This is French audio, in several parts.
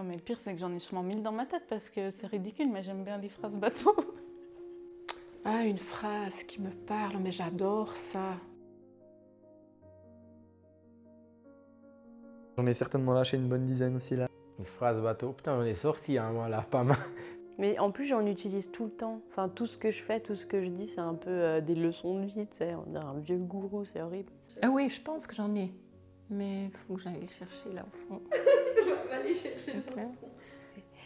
Non, mais le pire, c'est que j'en ai sûrement mille dans ma tête parce que c'est ridicule, mais j'aime bien les phrases bateau. Ah, une phrase qui me parle, mais j'adore ça. J'en ai certainement lâché une bonne dizaine aussi là. Une phrase bateau. Putain, on est sorti, hein, moi, là, pas mal. Mais en plus, j'en utilise tout le temps. Enfin, tout ce que je fais, tout ce que je dis, c'est un peu euh, des leçons de vie, tu sais. On est un vieux gourou, c'est horrible. Ah oui, je pense que j'en ai. Mais il faut que j'aille les chercher là au fond. Je vais aller chercher le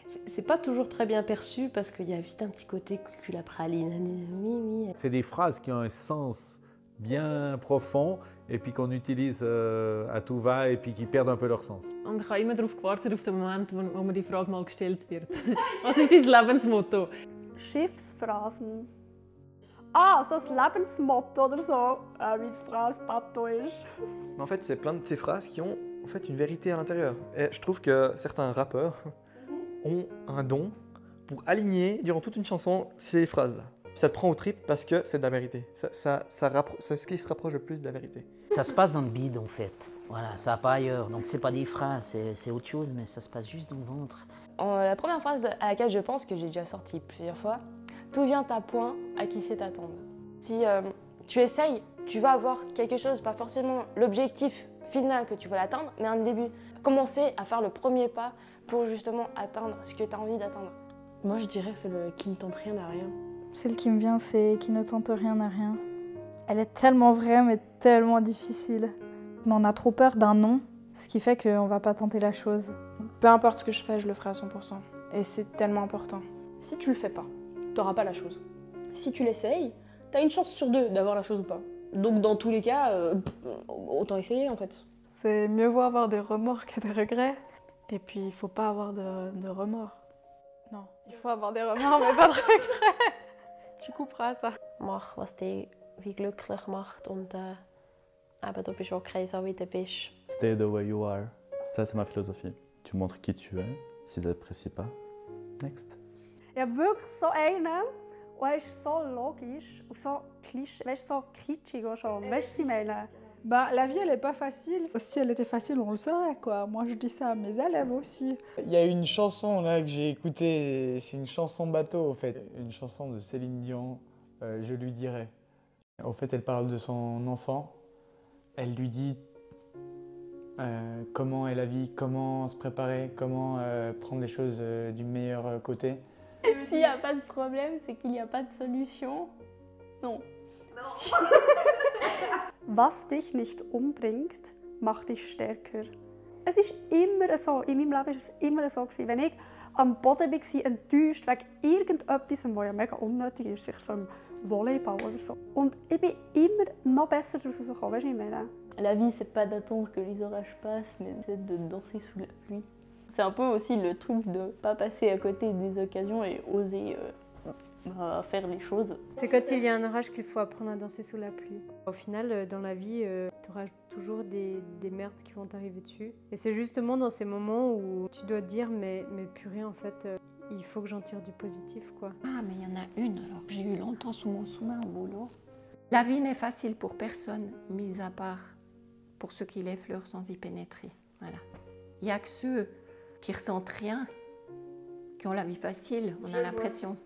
C'est- C'est pas toujours très bien perçu parce qu'il y a vite un petit côté cucul à praline. Oui, oui. C'est des phrases qui ont un sens bien profond et puis qu'on utilise euh, à tout va et puis qui perdent un peu leur sens. Und ich habe immer darauf gewartet, auf den Moment, wo, wo mir die Frage mal gestellt wird. Was ist dein Lebensmotto? Schiffsphrasen. Ah, so ein Lebensmotto oder so, äh, wie die Phrase Bateau ist. Mais en fait, c'est plein de ces phrases qui ont en fait une vérité à l'intérieur. Et je trouve que certains rappeurs ont un don pour aligner durant toute une chanson ces phrases-là. Ça te prend au trip parce que c'est de la vérité. Ça, ça, ça c'est ce qui se rapproche le plus de la vérité. Ça se passe dans le bide en fait. Voilà, ça va pas ailleurs. Donc c'est pas des phrases, c'est- autre chose, mais ça se passe juste dans le ventre. En- la première phrase à laquelle je pense, que j'ai déjà sortie plusieurs fois, tout vient à point à qui sait t'attendre. Si euh, tu essayes, tu vas avoir quelque chose, pas forcément l'objectif final que tu veux l'atteindre, mais un début. Commencer à faire le premier pas pour justement atteindre ce que tu as envie d'atteindre. Moi, je dirais c'est le qui ne tente rien à rien. Celle qui me vient, c'est qui ne tente rien à rien. Elle est tellement vraie, mais tellement difficile. Mais on a trop peur d'un non, ce qui fait qu'on va pas tenter la chose. Peu importe ce que je fais, je le ferai à 100%. Et c'est tellement important. Si tu le fais pas, t'auras pas la chose. Si tu l'essayes, t'as une chance sur deux d'avoir la chose ou pas. Donc dans tous les cas, euh, pff, autant essayer en fait. C'est mieux vaut avoir des remords que des regrets. Et puis, il faut pas avoir de, de remords. Non, il faut avoir des remords, mais pas de regrets. Tu couperas ça. Mach, was dich wie glücklich macht und äh, eben, du bist okay, so wie du bist. Stay the way you are. Ça, c'est ma philosophie. Tu montres qui tu es. S'ils n'apprécient pas, next. Habe wirklich so einen, und er ist so logisch und so klischee, weißt, so kitschig auch schon. Weißt du, was ich meine? Bah, la vie, elle est pas facile. Si elle était facile, on le saurait, quoi. Moi, je dis ça à mes élèves aussi. Il y a une chanson là que j'ai écoutée, c'est une chanson bateau en fait, une chanson de Céline Dion, euh, je lui dirai. En fait, elle parle de son enfant, elle lui dit euh, comment est la vie, comment se préparer, comment euh, prendre les choses euh, du meilleur euh, côté. S'il n'y a pas de problème, c'est qu'il n'y a pas de solution. Non. Was dich nicht umbringt, macht dich stärker. Es ist immer so, in meinem Leben war es immer so, gewesen, wenn ich am Boden war, enttäuscht wegen irgendetwas, was ja mega unnötig ist, sich so im Volleyball oder so. Und ich bin immer noch besser daraus rausgekommen, weißt du, ich meine? La vie, c'est pas d'attendre que les orages passent, mais c'est de danser sous la pluie. C'est un peu aussi le truc de pas passer à côté des occasions et oser euh, bah, faire les choses. C'est quand il y a un orage qu'il faut apprendre à danser sous la pluie. Au final, euh, dans la vie, tu auras toujours des, des merdes qui vont t'arriver dessus. Et c'est justement dans ces moments où tu dois te dire, mais, mais purée, en fait, euh, il faut que j'en tire du positif, quoi. Ah, mais il y en a une alors que j'ai eu longtemps sous mon sous-main au boulot. La vie n'est facile pour personne, mis à part pour ceux qui l'effleurent sans y pénétrer. Voilà. Il n'y a que ceux qui ressentent rien, qui ont la vie facile, on a l'impression.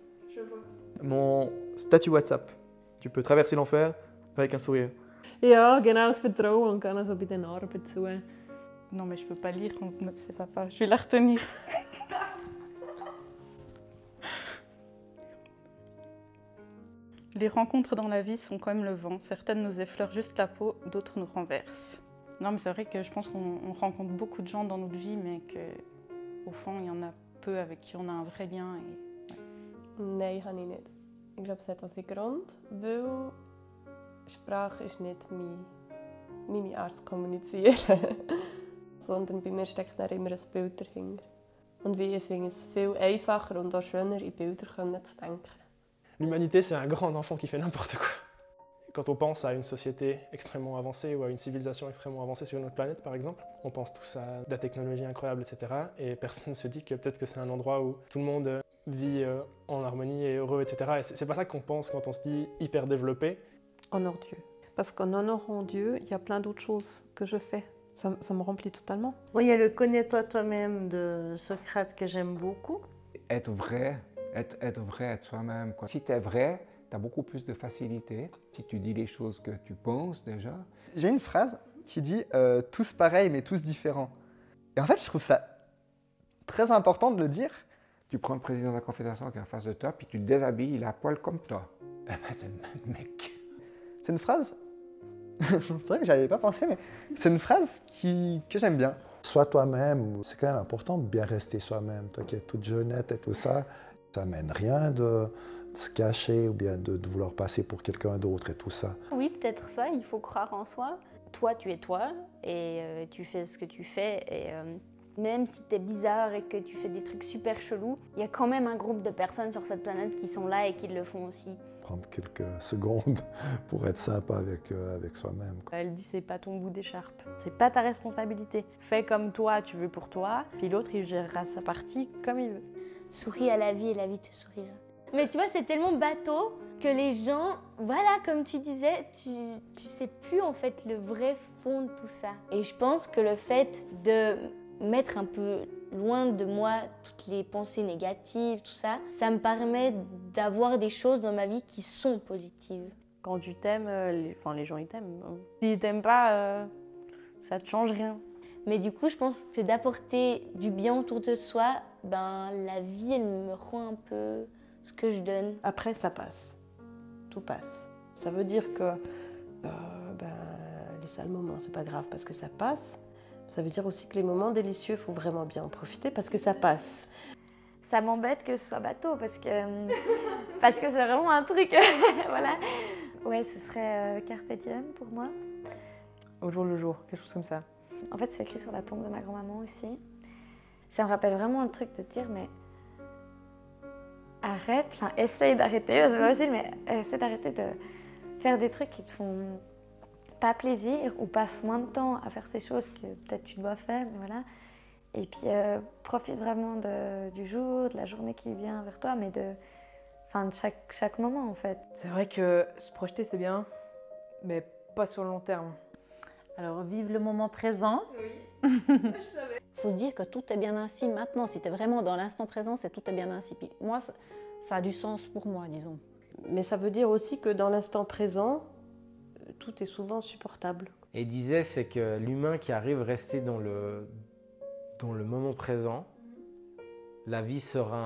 Mon statut WhatsApp. Tu peux traverser l'enfer avec un sourire. Ja, genau, das Vertrauen gehen also bei den Arbeit zu. Non, mais je peux pas lire, donc ne sais pas. Je vais la retenir. Les rencontres dans la vie sont comme le vent. Certaines nous effleurent juste la peau, d'autres nous renversent. Non, mais c'est vrai que je pense qu'on on rencontre beaucoup de gens dans notre vie, mais qu'au fond, il y en a peu avec qui on a un vrai lien. Et... Nein, habe ich nicht. Ich glaube, es hat auch seinen Grund, weil Sprache ist nicht mein, meine Art zu kommunizieren. Sondern bei mir steckt dann immer ein Bild dahinter. Und wie ich finde es viel einfacher und auch schöner, in Bilder zu denken. L'humanité, c'est un grand enfant qui fait n'importe quoi. Quand on pense à une société extrêmement avancée ou à une civilisation extrêmement avancée sur notre planète, par exemple, on pense tous à de la technologie incroyable, etc. Et personne ne se dit que peut-être que c'est un endroit où tout le monde vit euh, en harmonie et heureux, etc. Et c'est pas ça qu'on pense quand on se dit hyper développé. Honore Dieu. Parce qu'en honorant Dieu, il y a plein d'autres choses que je fais Ça, ça me remplit totalement. Moi, il y a le connais-toi toi-même de Socrate que j'aime beaucoup. Être vrai, être, être vrai, être soi-même. Si tu es vrai, tu as beaucoup plus de facilité. Si tu dis les choses que tu penses déjà. J'ai une phrase qui dit euh, tous pareils mais tous différents. Et en fait, je trouve ça très important de le dire. Tu prends le président de la Confédération qui est en face de toi, puis tu le déshabilles, il a poil comme toi. Ben, ben, c'est le même mec. C'est une phrase, c'est vrai que j'y avais pas pensé, mais c'est une phrase qui, que j'aime bien. Sois toi-même, c'est quand même important de bien rester soi-même. Toi qui es toute jeunette et tout ça, ça mène rien de se cacher ou bien de, de vouloir passer pour quelqu'un d'autre et tout ça. Oui, peut-être ça, il faut croire en soi. Toi, tu es toi et euh, tu fais ce que tu fais. Et euh, même si tu es bizarre et que tu fais des trucs super chelous, il y a quand même un groupe de personnes sur cette planète qui sont là et qui le font aussi. Prendre quelques secondes pour être sympa avec, euh, avec soi-même. Elle dit c'est pas ton bout d'écharpe, c'est pas ta responsabilité. Fais comme toi, tu veux pour toi, puis l'autre il gérera sa partie comme il veut. Souris à la vie et la vie te sourira. Mais tu vois, c'est tellement bateau que les gens, voilà, comme tu disais, tu, tu sais plus en fait le vrai fond de tout ça. Et je pense que le fait de mettre un peu loin de moi toutes les pensées négatives, tout ça, ça me permet d'avoir des choses dans ma vie qui sont positives. Quand tu t'aimes, euh, les, enfin, les gens ils t'aiment. S'ils t'aiment pas, euh, ça te change rien. Mais du coup, je pense que d'apporter du bien autour de soi, ben la vie, elle me rend un peu ce que je donne. Après, ça passe. Tout passe. Ça veut dire que euh, ben, les sales moments, c'est pas grave parce que ça passe. Ça veut dire aussi que les moments délicieux, il faut vraiment bien en profiter parce que ça passe. Ça m'embête que ce soit bateau parce que parce que c'est vraiment un truc. voilà. Ouais, ce serait euh, carpe diem pour moi. Au jour le jour, quelque chose comme ça. En fait, c'est écrit sur la tombe de ma grand-maman aussi. Ça me rappelle vraiment le truc de dire, mais arrête, enfin, essaye d'arrêter, c'est pas facile, mais essaye d'arrêter de faire des trucs qui te font pas plaisir ou passe moins de temps à faire ces choses que peut-être tu dois faire, mais voilà. Et puis, euh, profite vraiment de- du jour, de la journée qui vient vers toi, mais de, enfin, de chaque, chaque moment en fait. C'est vrai que se projeter, c'est bien, mais pas sur le long terme. Alors, vive le moment présent. faut se dire que tout est bien ainsi maintenant. Si tu es vraiment dans l'instant présent, c'est tout est bien ainsi. Puis moi, ça, a du sens pour moi, disons. Mais ça veut dire aussi que dans l'instant présent, tout est souvent supportable. Et il disait, c'est que l'humain qui arrive à rester dans le, dans le moment présent, la vie sera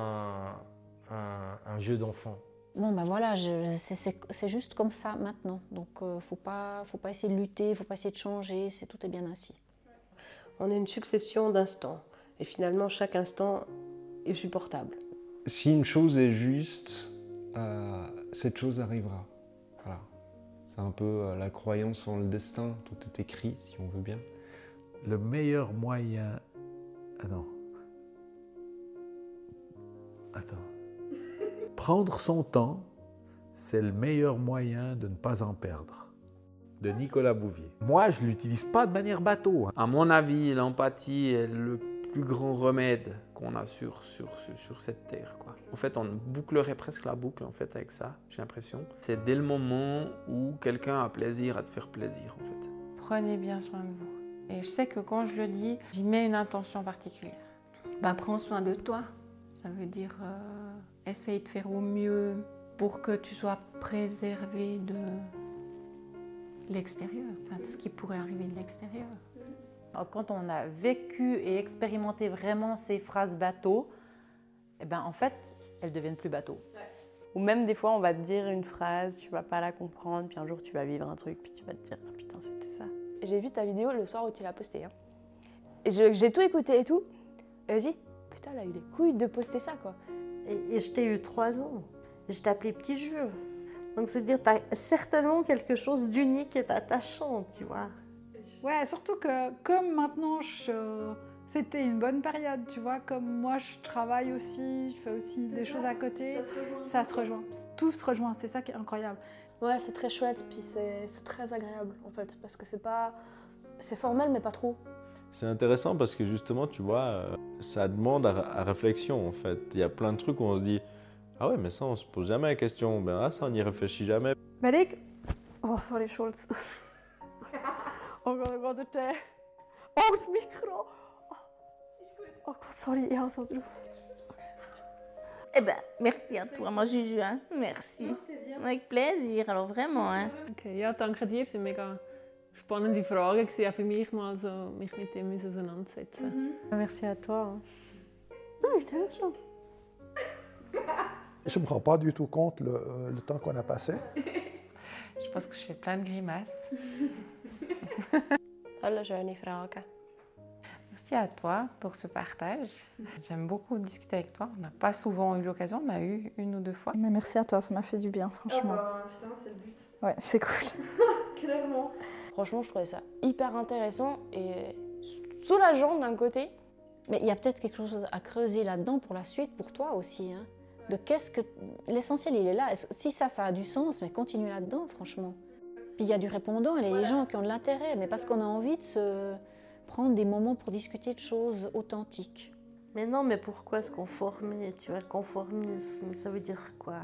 un, un- un jeu d'enfant. Bon, ben voilà, c'est- juste comme ça maintenant. Donc, euh, faut pas, faut pas essayer de lutter, faut pas essayer de changer. C'est tout est bien ainsi. On est une succession d'instants. Et finalement, chaque instant est supportable. Si une chose est juste, euh, cette chose arrivera. Voilà. C'est un peu euh, la croyance en le destin. Tout est écrit, si on veut bien. Le meilleur moyen. Ah non. Attends. Prendre son temps, c'est le meilleur moyen de ne pas en perdre. De Nicolas Bouvier. Moi, je ne l'utilise pas de manière bateau. hein. À mon avis, l'empathie est le plus grand remède qu'on a sur, sur, sur, sur cette terre. Quoi. En fait, on bouclerait presque la boucle en fait, avec ça, j'ai l'impression. C'est dès le moment où quelqu'un a plaisir à te faire plaisir. En fait. Prenez bien soin de vous. Et je sais que quand je le dis, j'y mets une intention particulière. Bah, prends soin de toi. Ça veut dire euh, essaye de faire au mieux pour que tu sois préservé de l'extérieur, enfin, de ce qui pourrait arriver de l'extérieur. Quand on a vécu et expérimenté vraiment ces phrases bateau, eh ben, en fait, elles deviennent plus bateau. Ou même des fois, on va te dire une phrase, tu vas pas la comprendre, puis un jour tu vas vivre un truc, puis tu vas te dire ah, putain, c'était ça. J'ai vu ta vidéo le soir où tu l'as postée. hein. J'ai tout écouté et tout. Et je dis, putain, elle a eu les couilles de poster ça, quoi. Et, et je t'ai eu trois ans. Je t'ai appelé petit jeu. Donc c'est dire, tu as certainement quelque chose d'unique et d'attachant, tu vois. Ouais, surtout que comme maintenant, je- c'était une bonne période, tu vois, comme moi je travaille aussi, je fais aussi des choses à côté, Ça se rejoint. ça se rejoint. Tout se rejoint, c'est ça qui est incroyable. Ouais, c'est très chouette, puis c'est c'est très agréable, en fait, parce que c'est pas... C'est formel, mais pas trop. C'est intéressant parce que justement, tu vois, euh, ça demande à, à réflexion en fait. Il y a plein de trucs où on se dit Ah ouais, mais ça, on se pose jamais la question. Ben ah, ça, on n'y réfléchit jamais. Ben ik... Oh, sorry Schulz. oh god, oh god, det är... Oh, das Mikro! Oh Gott, sorry, ich habe so drauf. Eh ben, merci à toi, ma Juju. Hein. Merci. Avec plaisir, alors vraiment. Hein. Okay, ja, danke dir. Es waren mega spannende Fragen, gewesen, auch für mich mal so, mich mit dem auseinandersetzen. Merci à toi. Non, je t'aime schon. Je ne me rends pas du tout compte le, euh, le temps qu'on a passé. Je pense que je fais plein de grimaces. Fragen. Merci à toi pour ce partage. J'aime beaucoup discuter avec toi. On n'a pas souvent eu l'occasion, on a eu une ou deux fois. Mais merci à toi, ça m'a fait du bien, franchement. putain, c'est le but. Ouais, c'est cool. Clairement. Franchement, je trouvais ça hyper intéressant et soulageant d'un côté. Mais il y a peut-être quelque chose à creuser là-dedans pour la suite, pour toi aussi. hein. De qu'est-ce que l'essentiel, il est là. Si ça, ça a du sens, mais continue là-dedans, franchement. Puis il y a du répondant, et les gens qui ont de l'intérêt, mais parce qu'on a envie de se prendre des moments pour discuter de choses authentiques. Mais non, mais pourquoi se conformer Tu vois, le conformisme, ça veut dire quoi?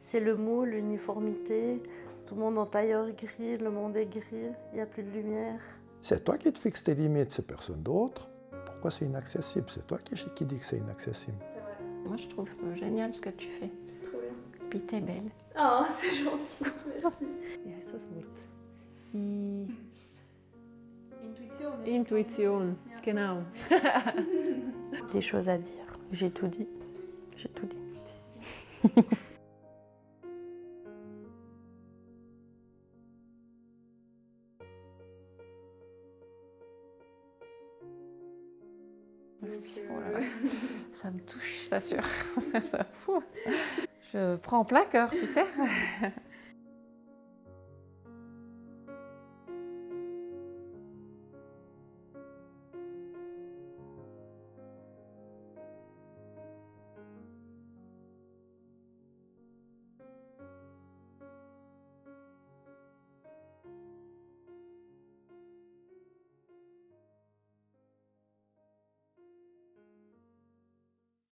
C'est le mot, l'uniformité. Tout le monde en tailleur gris, le monde est gris, il n'y a plus de lumière. C'est toi qui te fixes tes limites, c'est personne d'autre. Pourquoi c'est inaccessible? C'est toi qui, qui dis que c'est inaccessible. Moi, je trouve génial ce que tu fais. Trop bien. Puis t'es belle. Oh, c'est gentil. Merci. Heißt das Wort? I Intuition. Intuition, genau. Des choses à dire. J'ai tout dit. J'ai tout dit. je t'assure. Je prends en plein cœur, tu sais.